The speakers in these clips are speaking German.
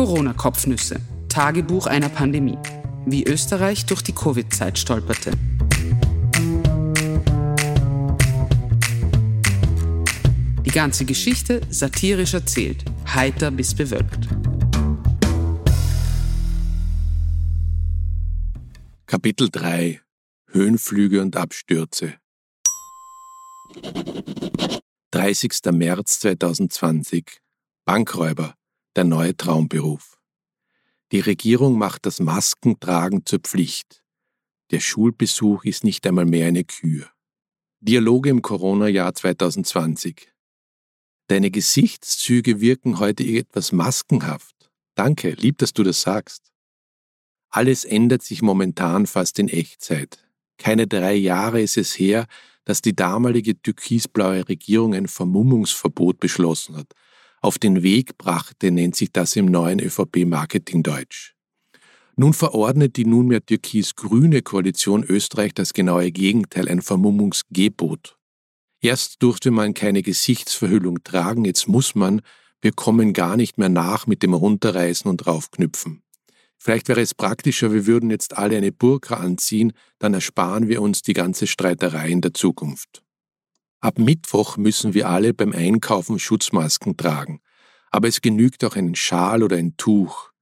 Corona-Kopfnüsse. Tagebuch einer Pandemie. Wie Österreich durch die Covid-Zeit stolperte. Die ganze Geschichte satirisch erzählt, heiter bis bewölkt. Kapitel 3 Höhenflüge und Abstürze 30. März 2020 Bankräuber, der neue Traumberuf. Die Regierung macht das Maskentragen zur Pflicht. Der Schulbesuch ist nicht einmal mehr eine Kür. Dialoge im Corona-Jahr 2020. Deine Gesichtszüge wirken heute etwas maskenhaft. Danke, lieb, dass du das sagst. Alles ändert sich momentan fast in Echtzeit. Keine drei Jahre ist es her, dass die damalige türkisblaue Regierung ein Vermummungsverbot beschlossen hat. Auf den Weg brachte, nennt sich das im neuen ÖVP-Marketing-Deutsch. Nun verordnet die nunmehr türkis-grüne Koalition Österreich das genaue Gegenteil, ein Vermummungsgebot. Erst durfte man keine Gesichtsverhüllung tragen, jetzt muss man, wir kommen gar nicht mehr nach mit dem Runterreißen und draufknüpfen. Vielleicht wäre es praktischer, wir würden jetzt alle eine Burka anziehen, dann ersparen wir uns die ganze Streiterei in der Zukunft. Ab Mittwoch müssen wir alle beim Einkaufen Schutzmasken tragen, aber es genügt auch ein Schal oder ein Tuch.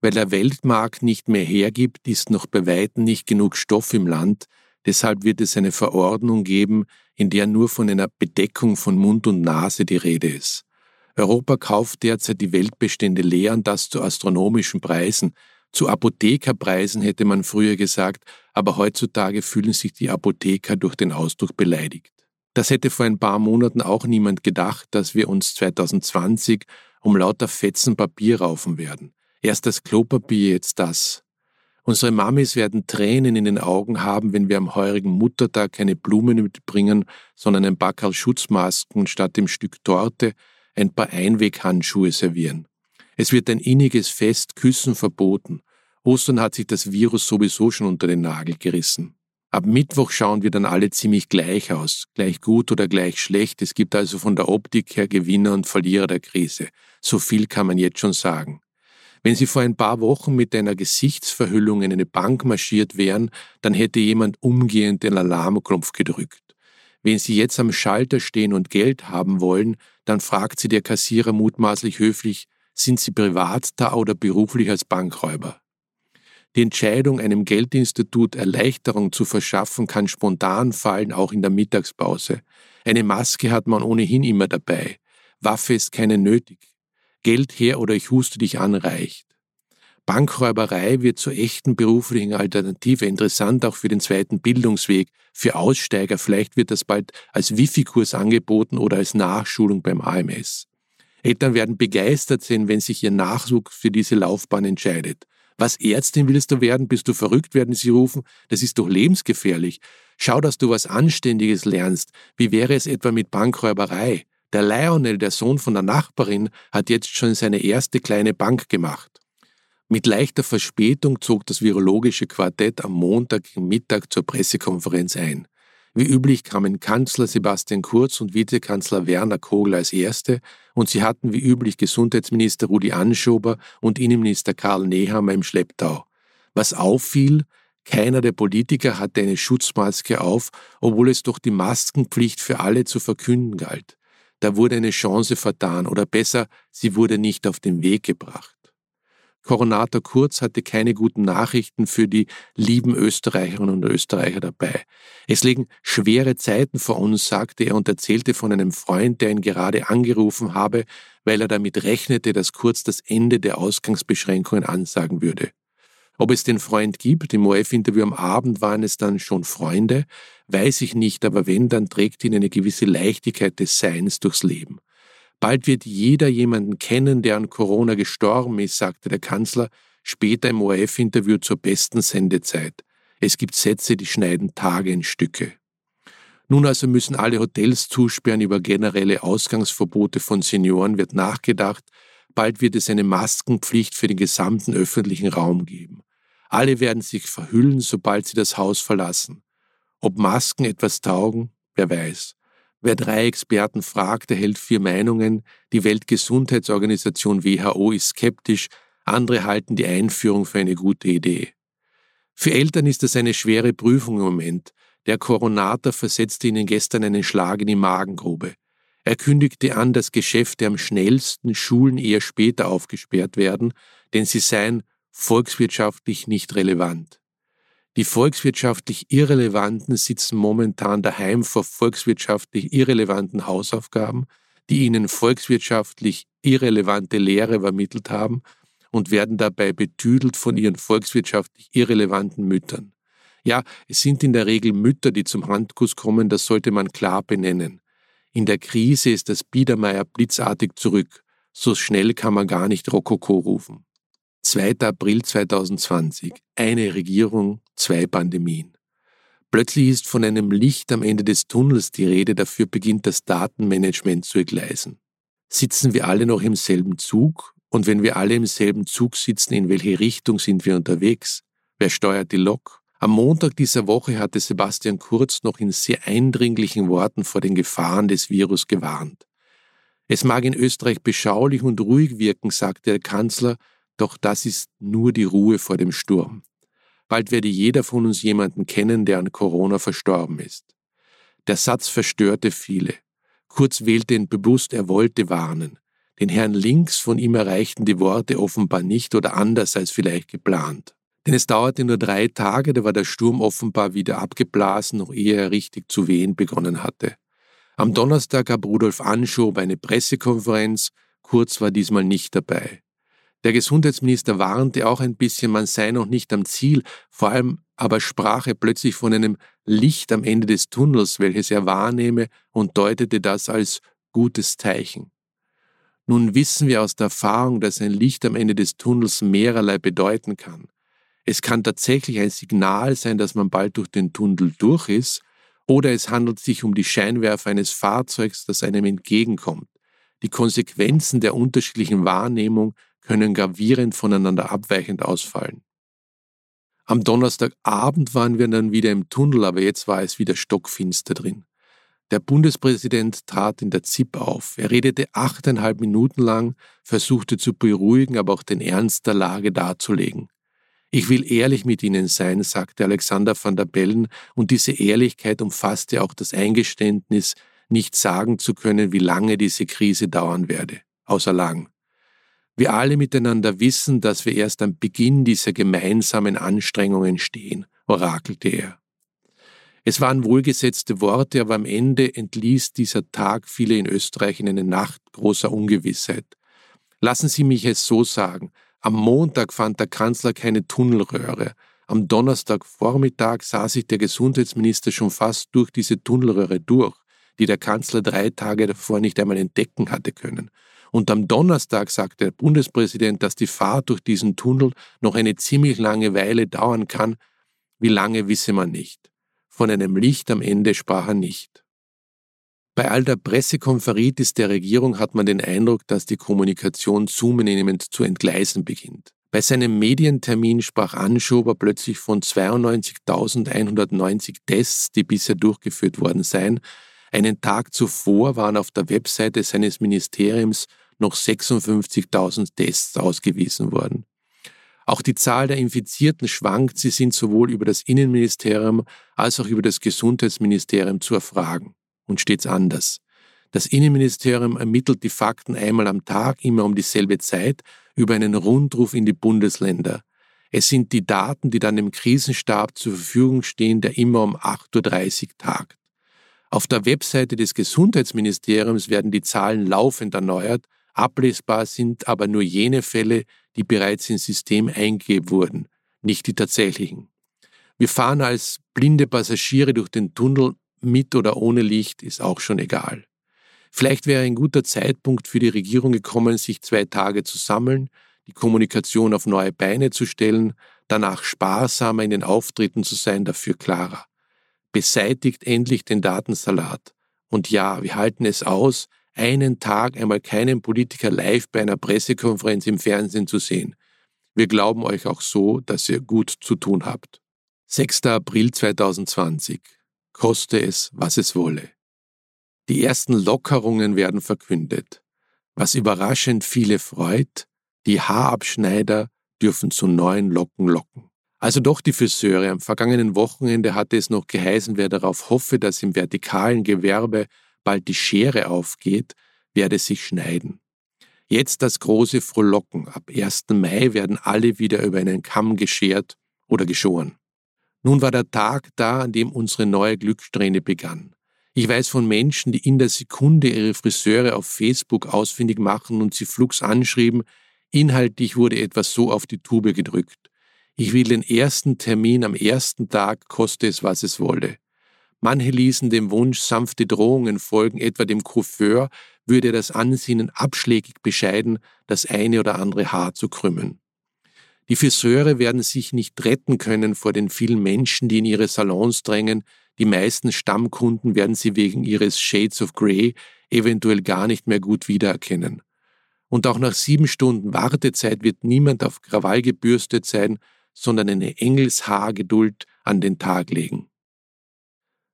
Weil der Weltmarkt nicht mehr hergibt, ist noch bei weitem nicht genug Stoff im Land, deshalb wird es eine Verordnung geben, in der nur von einer Bedeckung von Mund und Nase die Rede ist. Europa kauft derzeit die Weltbestände leer und das zu astronomischen Preisen, zu Apothekerpreisen hätte man früher gesagt, aber heutzutage fühlen sich die Apotheker durch den Ausdruck beleidigt. Das hätte vor ein paar Monaten auch niemand gedacht, dass wir uns 2020 um lauter Fetzen Papier raufen werden. Erst das Klopapier, jetzt das. Unsere Mamis werden Tränen in den Augen haben, wenn wir am heurigen Muttertag keine Blumen mitbringen, sondern ein Backerl Schutzmasken statt dem Stück Torte ein paar Einweghandschuhe servieren. Es wird ein inniges Fest, Küssen verboten. Ostern hat sich das Virus sowieso schon unter den Nagel gerissen. Ab Mittwoch schauen wir dann alle ziemlich gleich aus, gleich gut oder gleich schlecht. Es gibt also von der Optik her Gewinner und Verlierer der Krise. So viel kann man jetzt schon sagen. Wenn Sie vor ein paar Wochen mit einer Gesichtsverhüllung in eine Bank marschiert wären, dann hätte jemand umgehend den Alarmknopf gedrückt. Wenn Sie jetzt am Schalter stehen und Geld haben wollen, dann fragt Sie der Kassierer mutmaßlich höflich, sind Sie privat da oder beruflich als Bankräuber? Die Entscheidung, einem Geldinstitut Erleichterung zu verschaffen, kann spontan fallen, auch in der Mittagspause. Eine Maske hat man ohnehin immer dabei. Waffe ist keine nötig. Geld her oder ich huste dich an reicht. Bankräuberei wird zur echten beruflichen Alternative interessant auch für den zweiten Bildungsweg, für Aussteiger. Vielleicht wird das bald als Wifi-Kurs angeboten oder als Nachschulung beim AMS. Eltern werden begeistert sein, wenn sich ihr Nachwuchs für diese Laufbahn entscheidet. Was Ärztin willst du werden? Bist du verrückt, werden sie rufen? Das ist doch lebensgefährlich. Schau, dass du was Anständiges lernst. Wie wäre es etwa mit Bankräuberei? Der Lionel, der Sohn von der Nachbarin, hat jetzt schon seine erste kleine Bank gemacht. Mit leichter Verspätung zog das virologische Quartett am Montag Mittag zur Pressekonferenz ein. Wie üblich kamen Kanzler Sebastian Kurz und Vizekanzler Werner Kogler als Erste und sie hatten wie üblich Gesundheitsminister Rudi Anschober und Innenminister Karl Nehammer im Schlepptau. Was auffiel, keiner der Politiker hatte eine Schutzmaske auf, obwohl es doch die Maskenpflicht für alle zu verkünden galt. Da wurde eine Chance vertan oder besser, sie wurde nicht auf den Weg gebracht. Koronator Kurz hatte keine guten Nachrichten für die lieben Österreicherinnen und Österreicher dabei. Es liegen schwere Zeiten vor uns, sagte er und erzählte von einem Freund, der ihn gerade angerufen habe, weil er damit rechnete, dass Kurz das Ende der Ausgangsbeschränkungen ansagen würde. Ob es den Freund gibt, im OF-Interview am Abend waren es dann schon Freunde, weiß ich nicht, aber wenn, dann trägt ihn eine gewisse Leichtigkeit des Seins durchs Leben. Bald wird jeder jemanden kennen, der an Corona gestorben ist, sagte der Kanzler später im ORF-Interview zur besten Sendezeit. Es gibt Sätze, die schneiden Tage in Stücke. Nun also müssen alle Hotels zusperren, über generelle Ausgangsverbote von Senioren wird nachgedacht, bald wird es eine Maskenpflicht für den gesamten öffentlichen Raum geben. Alle werden sich verhüllen, sobald sie das Haus verlassen. Ob Masken etwas taugen, wer weiß. Wer drei Experten fragt, erhält vier Meinungen. Die Weltgesundheitsorganisation WHO ist skeptisch, andere halten die Einführung für eine gute Idee. Für Eltern ist das eine schwere Prüfung im Moment. Der Koronator versetzte ihnen gestern einen Schlag in die Magengrube. Er kündigte an, dass Geschäfte am schnellsten, Schulen eher später aufgesperrt werden, denn sie seien volkswirtschaftlich nicht relevant. Die volkswirtschaftlich Irrelevanten sitzen momentan daheim vor volkswirtschaftlich irrelevanten Hausaufgaben, die ihnen volkswirtschaftlich irrelevante Lehre vermittelt haben und werden dabei betüdelt von ihren volkswirtschaftlich irrelevanten Müttern. Ja, es sind in der Regel Mütter, die zum Handkuss kommen, das sollte man klar benennen. In der Krise ist das Biedermeier blitzartig zurück. So schnell kann man gar nicht Rokoko rufen. 2. April 2020. Eine Regierung, zwei Pandemien. Plötzlich ist von einem Licht am Ende des Tunnels die Rede, dafür beginnt das Datenmanagement zu entgleisen. Sitzen wir alle noch im selben Zug? Und wenn wir alle im selben Zug sitzen, in welche Richtung sind wir unterwegs? Wer steuert die Lok? Am Montag dieser Woche hatte Sebastian Kurz noch in sehr eindringlichen Worten vor den Gefahren des Virus gewarnt. Es mag in Österreich beschaulich und ruhig wirken, sagte der Kanzler, doch das ist nur die Ruhe vor dem Sturm. Bald werde jeder von uns jemanden kennen, der an Corona verstorben ist. Der Satz verstörte viele. Kurz wählte ihn bewusst, er wollte warnen. Den Herrn links von ihm erreichten die Worte offenbar nicht oder anders als vielleicht geplant. Denn es dauerte nur drei Tage, da war der Sturm offenbar wieder abgeblasen, noch ehe er richtig zu wehen begonnen hatte. Am Donnerstag gab Rudolf Anschob eine Pressekonferenz, Kurz war diesmal nicht dabei. Der Gesundheitsminister warnte auch ein bisschen, man sei noch nicht am Ziel, vor allem aber sprach er plötzlich von einem Licht am Ende des Tunnels, welches er wahrnehme und deutete das als gutes Zeichen. Nun wissen wir aus der Erfahrung, dass ein Licht am Ende des Tunnels mehrerlei bedeuten kann. Es kann tatsächlich ein Signal sein, dass man bald durch den Tunnel durch ist, oder es handelt sich um die Scheinwerfer eines Fahrzeugs, das einem entgegenkommt. Die Konsequenzen der unterschiedlichen Wahrnehmung können gravierend voneinander abweichend ausfallen. Am Donnerstagabend waren wir dann wieder im Tunnel, aber jetzt war es wieder stockfinster drin. Der Bundespräsident trat in der ZIP auf. Er redete achteinhalb Minuten lang, versuchte zu beruhigen, aber auch den Ernst der Lage darzulegen. Ich will ehrlich mit Ihnen sein, sagte Alexander van der Bellen, und diese Ehrlichkeit umfasste auch das Eingeständnis, nicht sagen zu können, wie lange diese Krise dauern werde, außer lang. Wir alle miteinander wissen, dass wir erst am Beginn dieser gemeinsamen Anstrengungen stehen, orakelte er. Es waren wohlgesetzte Worte, aber am Ende entließ dieser Tag viele in Österreich in eine Nacht großer Ungewissheit. Lassen Sie mich es so sagen. Am Montag fand der Kanzler keine Tunnelröhre. Am Donnerstagvormittag sah sich der Gesundheitsminister schon fast durch diese Tunnelröhre durch, die der Kanzler drei Tage davor nicht einmal entdecken hatte können. Und am Donnerstag sagte der Bundespräsident, dass die Fahrt durch diesen Tunnel noch eine ziemlich lange Weile dauern kann. Wie lange wisse man nicht. Von einem Licht am Ende sprach er nicht. Bei all der Pressekonferitis der Regierung hat man den Eindruck, dass die Kommunikation zunehmend zu entgleisen beginnt. Bei seinem Medientermin sprach Anschober plötzlich von 92.190 Tests, die bisher durchgeführt worden seien. Einen Tag zuvor waren auf der Webseite seines Ministeriums noch 56.000 Tests ausgewiesen worden. Auch die Zahl der Infizierten schwankt, sie sind sowohl über das Innenministerium als auch über das Gesundheitsministerium zu erfragen und stets anders. Das Innenministerium ermittelt die Fakten einmal am Tag, immer um dieselbe Zeit, über einen Rundruf in die Bundesländer. Es sind die Daten, die dann dem Krisenstab zur Verfügung stehen, der immer um 8.30 Uhr tagt. Auf der Webseite des Gesundheitsministeriums werden die Zahlen laufend erneuert, ablesbar sind aber nur jene Fälle, die bereits ins System eingegeben wurden, nicht die tatsächlichen. Wir fahren als blinde Passagiere durch den Tunnel mit oder ohne Licht, ist auch schon egal. Vielleicht wäre ein guter Zeitpunkt für die Regierung gekommen, sich zwei Tage zu sammeln, die Kommunikation auf neue Beine zu stellen, danach sparsamer in den Auftritten zu sein, dafür klarer. Beseitigt endlich den Datensalat. Und ja, wir halten es aus, einen Tag einmal keinen Politiker live bei einer Pressekonferenz im Fernsehen zu sehen. Wir glauben euch auch so, dass ihr gut zu tun habt. 6. April 2020. Koste es, was es wolle. Die ersten Lockerungen werden verkündet. Was überraschend viele freut, Die Haarabschneider dürfen zu neuen Locken locken. Also doch die Friseure. Am vergangenen Wochenende hatte es noch geheißen, wer darauf hoffe, dass im vertikalen Gewerbe bald die Schere aufgeht, werde sich schneiden. Jetzt das große Frohlocken. Ab 1. Mai werden alle wieder über einen Kamm geschert oder geschoren. Nun war der Tag da, an dem unsere neue Glückssträhne begann. Ich weiß von Menschen, die in der Sekunde ihre Friseure auf Facebook ausfindig machen und sie flugs anschrieben, inhaltlich wurde etwas so auf die Tube gedrückt. Ich will den ersten Termin am ersten Tag, koste es, was es wolle. Manche ließen dem Wunsch sanfte Drohungen folgen, etwa dem Coiffeur würde das Ansinnen abschlägig bescheiden, das eine oder andere Haar zu krümmen. Die Friseure werden sich nicht retten können vor den vielen Menschen, die in ihre Salons drängen, die meisten Stammkunden werden sie wegen ihres Shades of Grey eventuell gar nicht mehr gut wiedererkennen. Und auch nach sieben Stunden Wartezeit wird niemand auf Krawall gebürstet sein, sondern eine Engelshaargeduld an den Tag legen.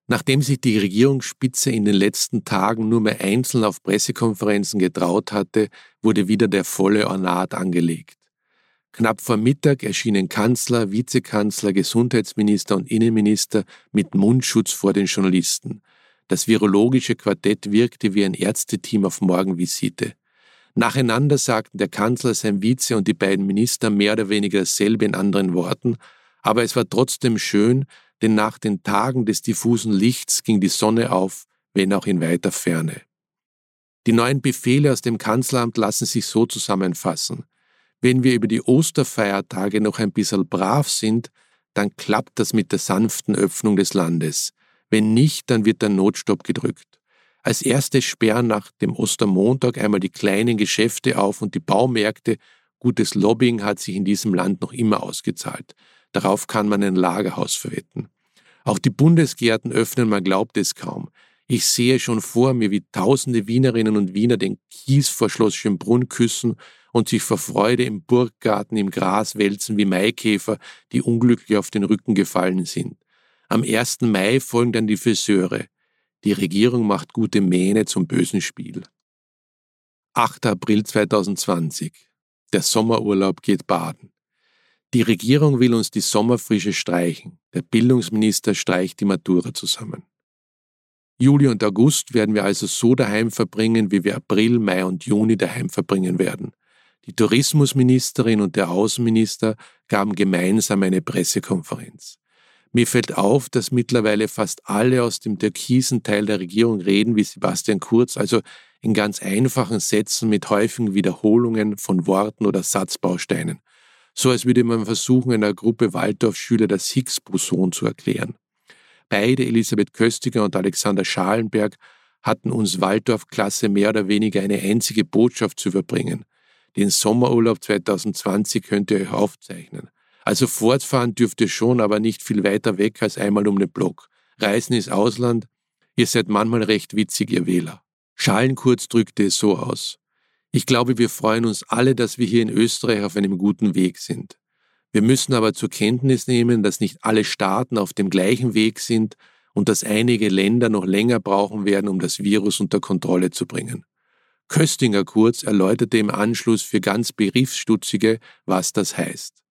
Nachdem sich die Regierungsspitze in den letzten Tagen nur mehr einzeln auf Pressekonferenzen getraut hatte, wurde wieder der volle Ornat angelegt. Knapp vor Mittag erschienen Kanzler, Vizekanzler, Gesundheitsminister und Innenminister mit Mundschutz vor den Journalisten. Das virologische Quartett wirkte wie ein Ärzteteam auf Morgenvisite. Nacheinander sagten der Kanzler, sein Vize und die beiden Minister mehr oder weniger dasselbe in anderen Worten, aber es war trotzdem schön, denn nach den Tagen des diffusen Lichts ging die Sonne auf, wenn auch in weiter Ferne. Die neuen Befehle aus dem Kanzleramt lassen sich so zusammenfassen. Wenn wir über die Osterfeiertage noch ein bisschen brav sind, dann klappt das mit der sanften Öffnung des Landes. Wenn nicht, dann wird der Notstopp gedrückt. Als erstes sperren nach dem Ostermontag einmal die kleinen Geschäfte auf und die Baumärkte. Gutes Lobbying hat sich in diesem Land noch immer ausgezahlt. Darauf kann man ein Lagerhaus verwetten. Auch die Bundesgärten öffnen, man glaubt es kaum. Ich sehe schon vor mir, wie tausende Wienerinnen und Wiener den Kies vor Schloss Schönbrunn küssen und sich vor Freude im Burggarten im Gras wälzen wie Maikäfer, die unglücklich auf den Rücken gefallen sind. Am 1. Mai folgen dann die Friseure. Die Regierung macht gute Mähne zum bösen Spiel. 8. April 2020. Der Sommerurlaub geht baden. Die Regierung will uns die Sommerfrische streichen. Der Bildungsminister streicht die Matura zusammen. Juli und August werden wir also so daheim verbringen, wie wir April, Mai und Juni daheim verbringen werden. Die Tourismusministerin und der Außenminister gaben gemeinsam eine Pressekonferenz. Mir fällt auf, dass mittlerweile fast alle aus dem türkisen Teil der Regierung reden wie Sebastian Kurz, also in ganz einfachen Sätzen mit häufigen Wiederholungen von Worten oder Satzbausteinen. So als würde man versuchen, einer Gruppe Waldorfschüler das Higgs-Boson zu erklären. Beide, Elisabeth Köstiger und Alexander Schalenberg, hatten uns Waldorf-Klasse mehr oder weniger eine einzige Botschaft zu überbringen. Den Sommerurlaub 2020 könnt ihr euch aufzeichnen. Also fortfahren dürft ihr schon, aber nicht viel weiter weg als einmal um den Block. Reisen ins Ausland, ihr seid manchmal recht witzig, ihr Wähler. Schalenkurz drückte es so aus. Ich glaube, wir freuen uns alle, dass wir hier in Österreich auf einem guten Weg sind. Wir müssen aber zur Kenntnis nehmen, dass nicht alle Staaten auf dem gleichen Weg sind und dass einige Länder noch länger brauchen werden, um das Virus unter Kontrolle zu bringen. Köstinger kurz erläuterte im Anschluss für ganz Beriefsstutzige, was das heißt.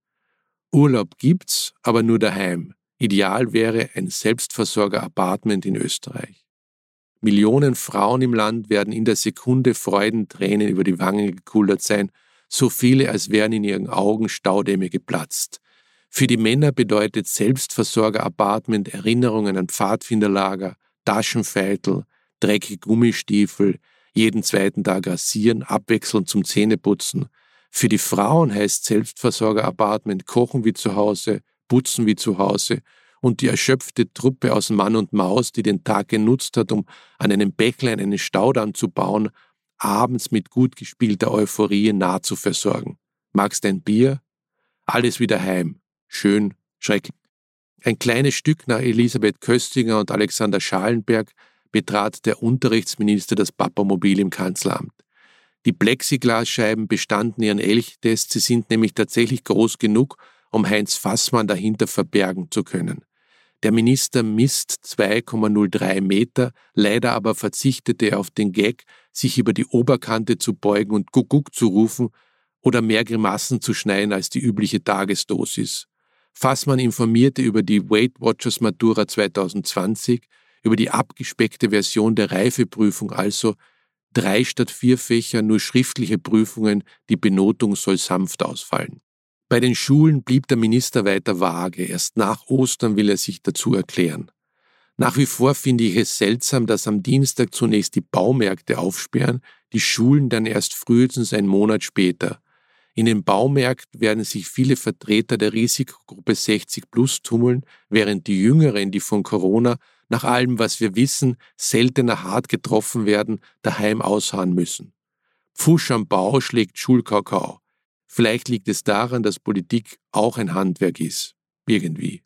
Urlaub gibt's, aber nur daheim. Ideal wäre ein Selbstversorger-Apartment in Österreich. Millionen Frauen im Land werden in der Sekunde Freudentränen über die Wangen gekullert sein, so viele, als wären in ihren Augen Staudämme geplatzt. Für die Männer bedeutet Selbstversorger-Apartment Erinnerungen an Pfadfinderlager, Taschenfeitel, dreckige Gummistiefel, jeden zweiten Tag rasieren, abwechselnd zum Zähneputzen. Für die Frauen heißt Selbstversorger-Apartment kochen wie zu Hause, putzen wie zu Hause und die erschöpfte Truppe aus Mann und Maus, die den Tag genutzt hat, um an einem Bächlein einen Staudamm zu bauen, abends mit gut gespielter Euphorie nah zu versorgen. Magst ein Bier? Alles wieder heim. Schön, schrecklich. Ein kleines Stück nach Elisabeth Köstinger und Alexander Schalenberg betrat der Unterrichtsminister das Papamobil im Kanzleramt. Die Plexiglasscheiben bestanden ihren Elchtest, sie sind nämlich tatsächlich groß genug, um Heinz Fassmann dahinter verbergen zu können. Der Minister misst 2,03 Meter, leider aber verzichtete er auf den Gag, sich über die Oberkante zu beugen und Kuckuck zu rufen, oder mehr Grimassen zu schneiden als die übliche Tagesdosis. Fassmann informierte über die Weight Watchers Matura 2020, über die abgespeckte Version der Reifeprüfung, also drei statt vier Fächer, nur schriftliche Prüfungen, die Benotung soll sanft ausfallen. Bei den Schulen blieb der Minister weiter vage, erst nach Ostern will er sich dazu erklären. Nach wie vor finde ich es seltsam, dass am Dienstag zunächst die Baumärkte aufsperren, die Schulen dann erst frühestens einen Monat später. In den Baumärkten werden sich viele Vertreter der Risikogruppe 60 plus tummeln, während die Jüngeren, die von Corona, nach allem, was wir wissen, seltener hart getroffen werden, daheim ausharren müssen. Pfusch am Bau schlägt Schulkakao. Vielleicht liegt es daran, dass Politik auch ein Handwerk ist. Irgendwie.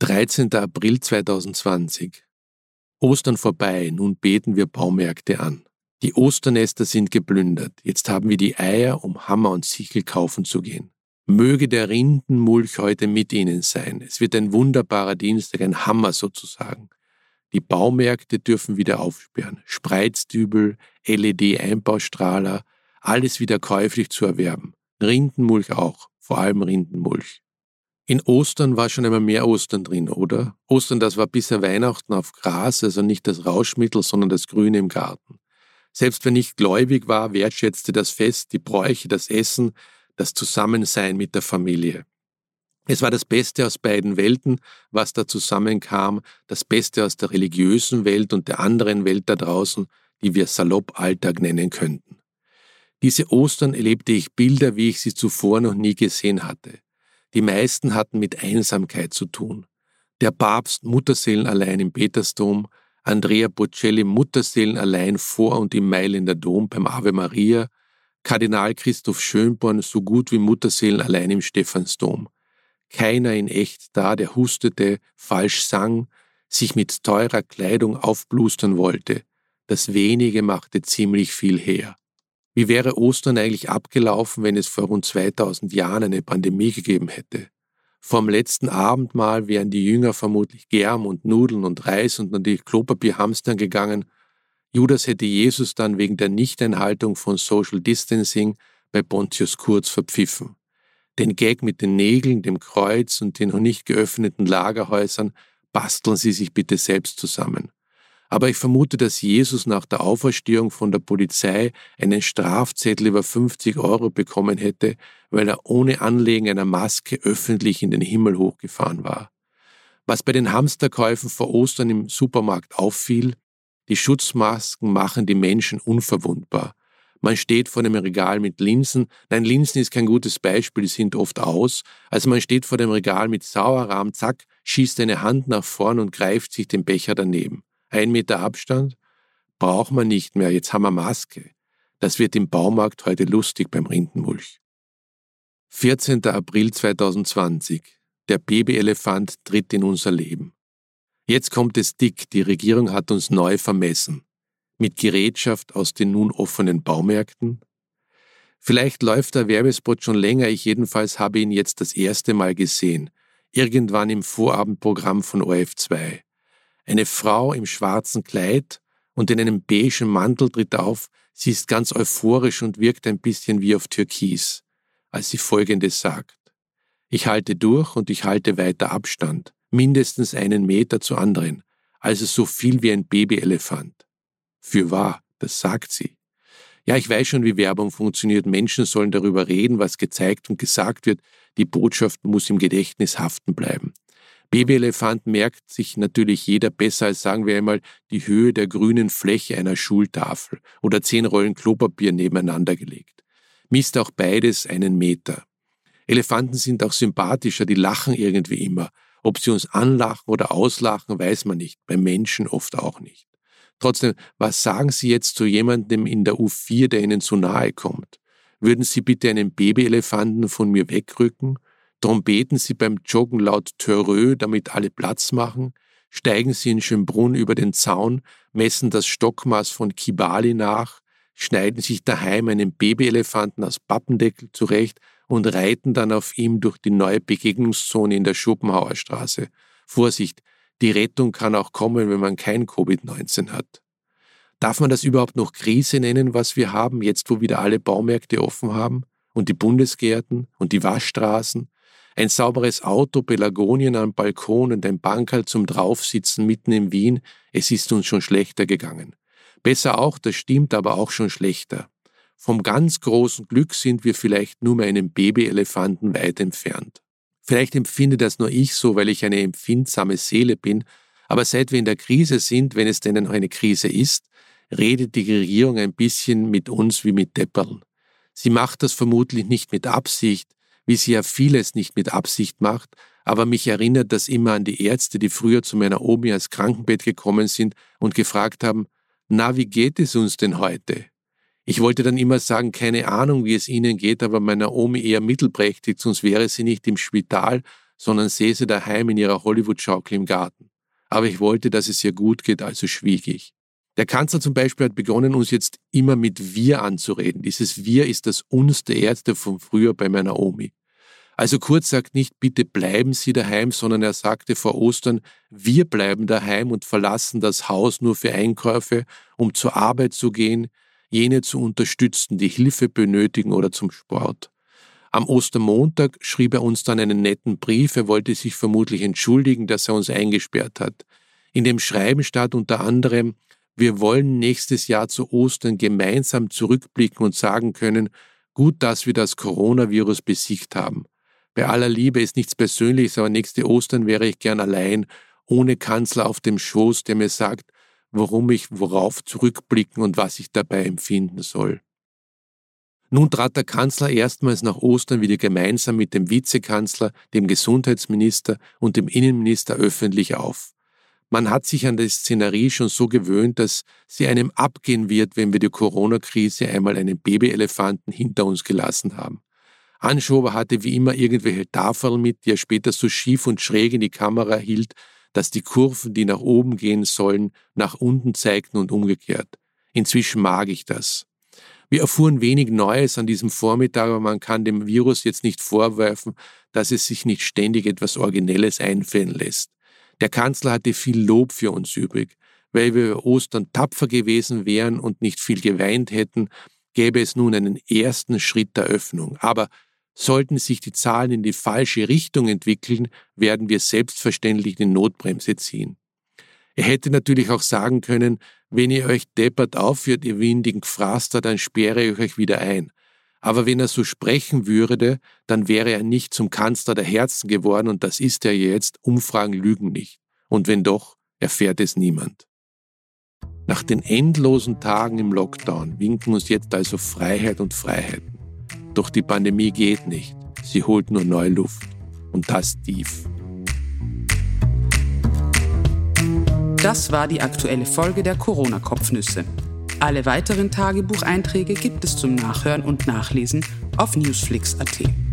13. April 2020. Ostern vorbei, nun beten wir Baumärkte an. Die Osternester sind geplündert. Jetzt haben wir die Eier, um Hammer und Sichel kaufen zu gehen. Möge der Rindenmulch heute mit Ihnen sein. Es wird ein wunderbarer Dienstag, ein Hammer sozusagen. Die Baumärkte dürfen wieder aufsperren. Spreizdübel, LED-Einbaustrahler, alles wieder käuflich zu erwerben. Rindenmulch auch, vor allem Rindenmulch. In Ostern war schon einmal mehr Ostern drin, oder? Ostern, das war bisher Weihnachten auf Gras, also nicht das Rauschmittel, sondern das Grüne im Garten. Selbst wenn ich gläubig war, wertschätzte das Fest, die Bräuche, das Essen, das Zusammensein mit der Familie. Es war das Beste aus beiden Welten, was da zusammenkam, das Beste aus der religiösen Welt und der anderen Welt da draußen, die wir salopp Alltag nennen könnten. Diese Ostern erlebte ich Bilder, wie ich sie zuvor noch nie gesehen hatte. Die meisten hatten mit Einsamkeit zu tun. Der Papst Mutterseelen allein im Petersdom, Andrea Bocelli Mutterseelen allein vor und im Mailänder Dom beim Ave Maria, Kardinal Christoph Schönborn so gut wie Mutterseelen allein im Stephansdom. Keiner in echt da, der hustete, falsch sang, sich mit teurer Kleidung aufblustern wollte. Das wenige machte ziemlich viel her. Wie wäre Ostern eigentlich abgelaufen, wenn es vor rund 2000 Jahren eine Pandemie gegeben hätte? Vom letzten Abendmahl wären die Jünger vermutlich Germ und Nudeln und Reis und natürlich Klopapier hamstern gegangen. Judas hätte Jesus dann wegen der Nichteinhaltung von Social Distancing bei Pontius Kurz verpfiffen. Den Gag mit den Nägeln, dem Kreuz und den noch nicht geöffneten Lagerhäusern basteln Sie sich bitte selbst zusammen. Aber ich vermute, dass Jesus nach der Auferstehung von der Polizei einen Strafzettel über 50 Euro bekommen hätte, weil er ohne Anlegen einer Maske öffentlich in den Himmel hochgefahren war. Was bei den Hamsterkäufen vor Ostern im Supermarkt auffiel, die Schutzmasken machen die Menschen unverwundbar. Man steht vor dem Regal mit Linsen. Nein, Linsen ist kein gutes Beispiel, sind oft aus. Also man steht vor dem Regal mit Sauerrahm, zack, schießt eine Hand nach vorn und greift sich den Becher daneben. Ein Meter Abstand braucht man nicht mehr, jetzt haben wir Maske. Das wird im Baumarkt heute lustig beim Rindenmulch. 14. April 2020. Der Babyelefant tritt in unser Leben. Jetzt kommt es dick, die Regierung hat uns neu vermessen. Mit Gerätschaft aus den nun offenen Baumärkten. Vielleicht läuft der Werbespot schon länger, ich jedenfalls habe ihn jetzt das erste Mal gesehen. Irgendwann im Vorabendprogramm von OF2. Eine Frau im schwarzen Kleid und in einem beigen Mantel tritt auf, sie ist ganz euphorisch und wirkt ein bisschen wie auf Türkis, als sie Folgendes sagt. Ich halte durch und ich halte weiter Abstand, mindestens einen Meter zu anderen, also so viel wie ein Babyelefant. Für wahr, das sagt sie. Ja, ich weiß schon, wie Werbung funktioniert. Menschen sollen darüber reden, was gezeigt und gesagt wird. Die Botschaft muss im Gedächtnis haften bleiben. Babyelefant merkt sich natürlich jeder besser als sagen wir einmal die Höhe der grünen Fläche einer Schultafel oder zehn Rollen Klopapier nebeneinander gelegt. Misst auch beides einen Meter. Elefanten sind auch sympathischer, die lachen irgendwie immer. Ob sie uns anlachen oder auslachen, weiß man nicht, bei Menschen oft auch nicht. Trotzdem, was sagen Sie jetzt zu jemandem in der U4, der Ihnen zu nahe kommt? Würden Sie bitte einen Babyelefanten von mir wegrücken? Drum beten sie beim Joggen laut Törö, damit alle Platz machen, steigen sie in Schönbrunn über den Zaun, messen das Stockmaß von Kibali nach, schneiden sich daheim einen Babyelefanten aus Pappendeckel zurecht und reiten dann auf ihm durch die neue Begegnungszone in der Schopenhauer Straße. Vorsicht, die Rettung kann auch kommen, wenn man kein Covid-19 hat. Darf man das überhaupt noch Krise nennen, was wir haben, jetzt wo wieder alle Baumärkte offen haben und die Bundesgärten und die Waschstraßen? Ein sauberes Auto, Pelagonien am Balkon und ein Bankerl zum Draufsitzen mitten in Wien, es ist uns schon schlechter gegangen. Besser auch, das stimmt, aber auch schon schlechter. Vom ganz großen Glück sind wir vielleicht nur mehr einem Babyelefanten weit entfernt. Vielleicht empfinde das nur ich so, weil ich eine empfindsame Seele bin, aber seit wir in der Krise sind, wenn es denn eine Krise ist, redet die Regierung ein bisschen mit uns wie mit Deppern. Sie macht das vermutlich nicht mit Absicht, wie sie ja vieles nicht mit Absicht macht, aber mich erinnert das immer an die Ärzte, die früher zu meiner Omi als Krankenbett gekommen sind und gefragt haben, na, wie geht es uns denn heute? Ich wollte dann immer sagen, keine Ahnung, wie es Ihnen geht, aber meiner Omi eher mittelprächtig, sonst wäre sie nicht im Spital, sondern säße daheim in ihrer Hollywood-Schaukel im Garten. Aber ich wollte, dass es ihr gut geht, also schwieg ich. Der Kanzler zum Beispiel hat begonnen, uns jetzt immer mit wir anzureden. Dieses wir ist das uns der Ärzte von früher bei meiner Omi. Also Kurz sagt nicht, bitte bleiben Sie daheim, sondern er sagte vor Ostern, wir bleiben daheim und verlassen das Haus nur für Einkäufe, um zur Arbeit zu gehen, jene zu unterstützen, die Hilfe benötigen oder zum Sport. Am Ostermontag schrieb er uns dann einen netten Brief, er wollte sich vermutlich entschuldigen, dass er uns eingesperrt hat. In dem Schreiben stand unter anderem, wir wollen nächstes Jahr zu Ostern gemeinsam zurückblicken und sagen können, gut, dass wir das Coronavirus besiegt haben. Bei aller Liebe ist nichts Persönliches, aber nächste Ostern wäre ich gern allein, ohne Kanzler auf dem Schoß, der mir sagt, warum ich worauf zurückblicken und was ich dabei empfinden soll. Nun trat der Kanzler erstmals nach Ostern wieder gemeinsam mit dem Vizekanzler, dem Gesundheitsminister und dem Innenminister öffentlich auf. Man hat sich an die Szenerie schon so gewöhnt, dass sie einem abgehen wird, wenn wir die Corona-Krise einmal einen Babyelefanten hinter uns gelassen haben. Anschober hatte wie immer irgendwelche Tafeln mit, die er später so schief und schräg in die Kamera hielt, dass die Kurven, die nach oben gehen sollen, nach unten zeigten und umgekehrt. Inzwischen mag ich das. Wir erfuhren wenig Neues an diesem Vormittag, aber man kann dem Virus jetzt nicht vorwerfen, dass es sich nicht ständig etwas Originelles einfällen lässt. Der Kanzler hatte viel Lob für uns übrig. Weil wir Ostern tapfer gewesen wären und nicht viel geweint hätten, gäbe es nun einen ersten Schritt der Öffnung. Aber sollten sich die Zahlen in die falsche Richtung entwickeln, werden wir selbstverständlich die Notbremse ziehen. Er hätte natürlich auch sagen können, wenn ihr euch deppert aufführt, ihr windigen Fraster, dann sperre ich euch wieder ein. Aber wenn er so sprechen würde, dann wäre er nicht zum Kanzler der Herzen geworden und das ist er jetzt. Umfragen lügen nicht. Und wenn doch, erfährt es niemand. Nach den endlosen Tagen im Lockdown winken uns jetzt also Freiheit und Freiheiten. Doch die Pandemie geht nicht. Sie holt nur neue Luft. Und das tief. Das war die aktuelle Folge der Corona-Kopfnüsse. Alle weiteren Tagebucheinträge gibt es zum Nachhören und Nachlesen auf newsflix.at.